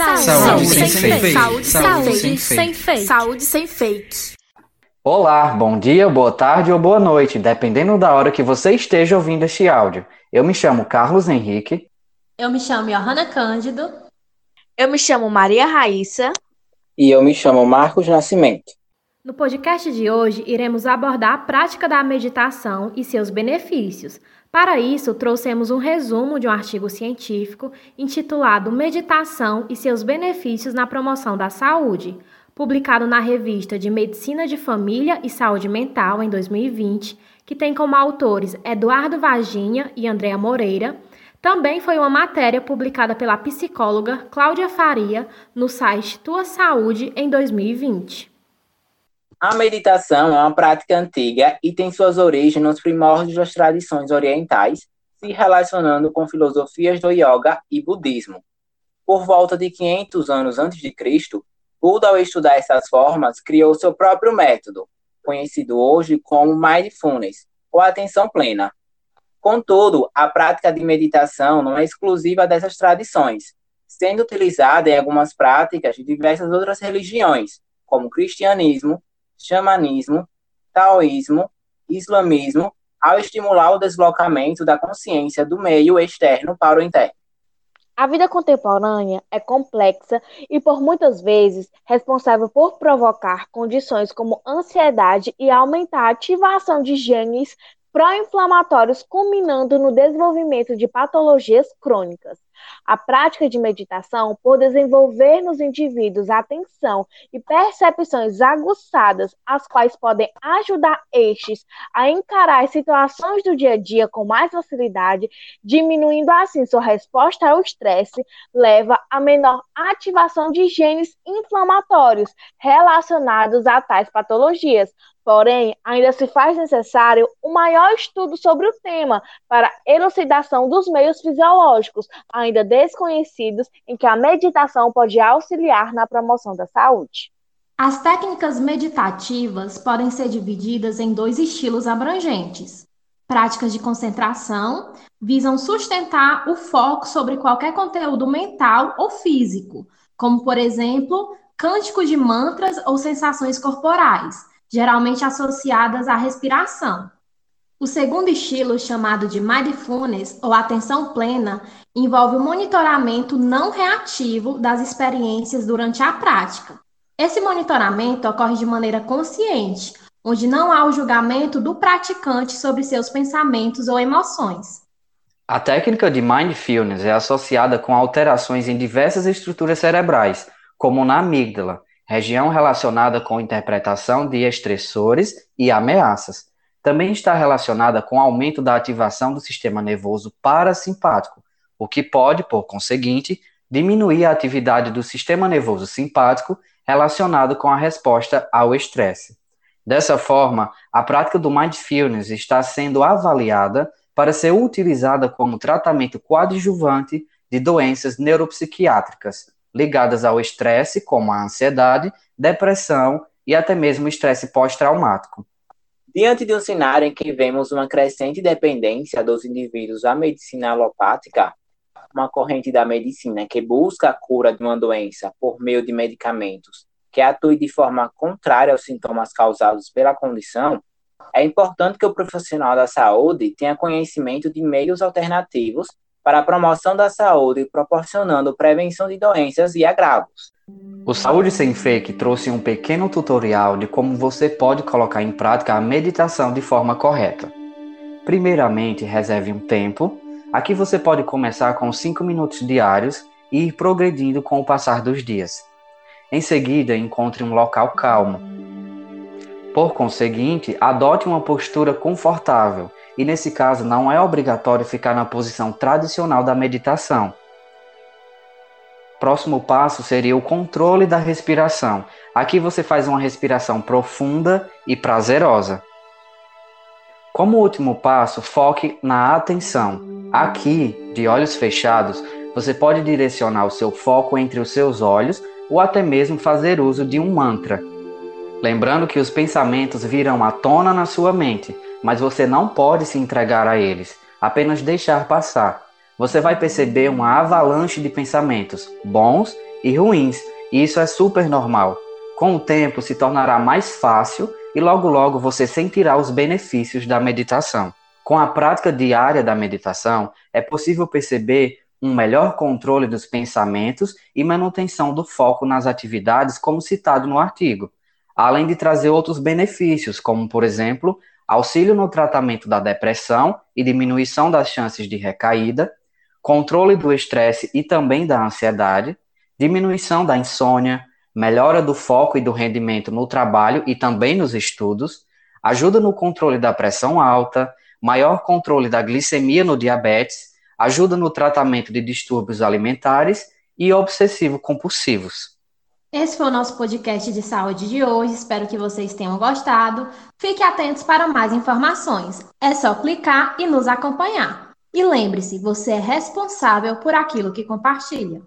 Saúde, Saúde sem, sem fake. fake. Saúde, Saúde sem, sem fake. Saúde sem fake. Olá, bom dia, boa tarde ou boa noite, dependendo da hora que você esteja ouvindo este áudio. Eu me chamo Carlos Henrique. Eu me chamo Johanna Cândido. Eu me chamo Maria Raíssa. E eu me chamo Marcos Nascimento. No podcast de hoje, iremos abordar a prática da meditação e seus benefícios. Para isso, trouxemos um resumo de um artigo científico intitulado Meditação e seus benefícios na promoção da saúde, publicado na revista de Medicina de Família e Saúde Mental em 2020, que tem como autores Eduardo Vaginha e Andréa Moreira. Também foi uma matéria publicada pela psicóloga Cláudia Faria no site Tua Saúde em 2020. A meditação é uma prática antiga e tem suas origens nos primórdios das tradições orientais, se relacionando com filosofias do yoga e budismo. Por volta de 500 anos antes de Cristo, Buda, ao estudar essas formas, criou seu próprio método, conhecido hoje como mindfulness, ou atenção plena. Contudo, a prática de meditação não é exclusiva dessas tradições, sendo utilizada em algumas práticas de diversas outras religiões, como o cristianismo, xamanismo, taoísmo, islamismo, ao estimular o deslocamento da consciência do meio externo para o interno. A vida contemporânea é complexa e, por muitas vezes, responsável por provocar condições como ansiedade e aumentar a ativação de genes pró-inflamatórios, culminando no desenvolvimento de patologias crônicas. A prática de meditação, por desenvolver nos indivíduos atenção e percepções aguçadas, as quais podem ajudar estes a encarar as situações do dia a dia com mais facilidade, diminuindo assim sua resposta ao estresse, leva a menor ativação de genes inflamatórios relacionados a tais patologias, Porém, ainda se faz necessário um maior estudo sobre o tema para elucidação dos meios fisiológicos ainda desconhecidos em que a meditação pode auxiliar na promoção da saúde. As técnicas meditativas podem ser divididas em dois estilos abrangentes. Práticas de concentração visam sustentar o foco sobre qualquer conteúdo mental ou físico, como, por exemplo, cânticos de mantras ou sensações corporais geralmente associadas à respiração. O segundo estilo, chamado de mindfulness ou atenção plena, envolve o monitoramento não reativo das experiências durante a prática. Esse monitoramento ocorre de maneira consciente, onde não há o julgamento do praticante sobre seus pensamentos ou emoções. A técnica de mindfulness é associada com alterações em diversas estruturas cerebrais, como na amígdala, região relacionada com interpretação de estressores e ameaças. Também está relacionada com aumento da ativação do sistema nervoso parasimpático, o que pode, por conseguinte, diminuir a atividade do sistema nervoso simpático relacionado com a resposta ao estresse. Dessa forma, a prática do mindfulness está sendo avaliada para ser utilizada como tratamento coadjuvante de doenças neuropsiquiátricas, ligadas ao estresse, como a ansiedade, depressão e até mesmo estresse pós-traumático. Diante de um cenário em que vemos uma crescente dependência dos indivíduos à medicina alopática, uma corrente da medicina que busca a cura de uma doença por meio de medicamentos que atue de forma contrária aos sintomas causados pela condição, é importante que o profissional da saúde tenha conhecimento de meios alternativos para a promoção da saúde, proporcionando prevenção de doenças e agravos. O Saúde Sem Fake trouxe um pequeno tutorial de como você pode colocar em prática a meditação de forma correta. Primeiramente, reserve um tempo. Aqui você pode começar com 5 minutos diários e ir progredindo com o passar dos dias. Em seguida, encontre um local calmo. Por conseguinte, adote uma postura confortável e nesse caso não é obrigatório ficar na posição tradicional da meditação. Próximo passo seria o controle da respiração. Aqui você faz uma respiração profunda e prazerosa. Como último passo, foque na atenção. Aqui, de olhos fechados, você pode direcionar o seu foco entre os seus olhos ou até mesmo fazer uso de um mantra. Lembrando que os pensamentos virão à tona na sua mente, mas você não pode se entregar a eles, apenas deixar passar. Você vai perceber uma avalanche de pensamentos, bons e ruins, e isso é super normal. Com o tempo se tornará mais fácil e logo logo você sentirá os benefícios da meditação. Com a prática diária da meditação, é possível perceber um melhor controle dos pensamentos e manutenção do foco nas atividades, como citado no artigo, além de trazer outros benefícios, como, por exemplo, auxílio no tratamento da depressão e diminuição das chances de recaída, controle do estresse e também da ansiedade, diminuição da insônia, melhora do foco e do rendimento no trabalho e também nos estudos, ajuda no controle da pressão alta, maior controle da glicemia no diabetes ajuda no tratamento de distúrbios alimentares e obsessivo-compulsivos. Esse foi o nosso podcast de saúde de hoje. Espero que vocês tenham gostado. Fiquem atentos para mais informações. É só clicar e nos acompanhar. E lembre-se, você é responsável por aquilo que compartilha.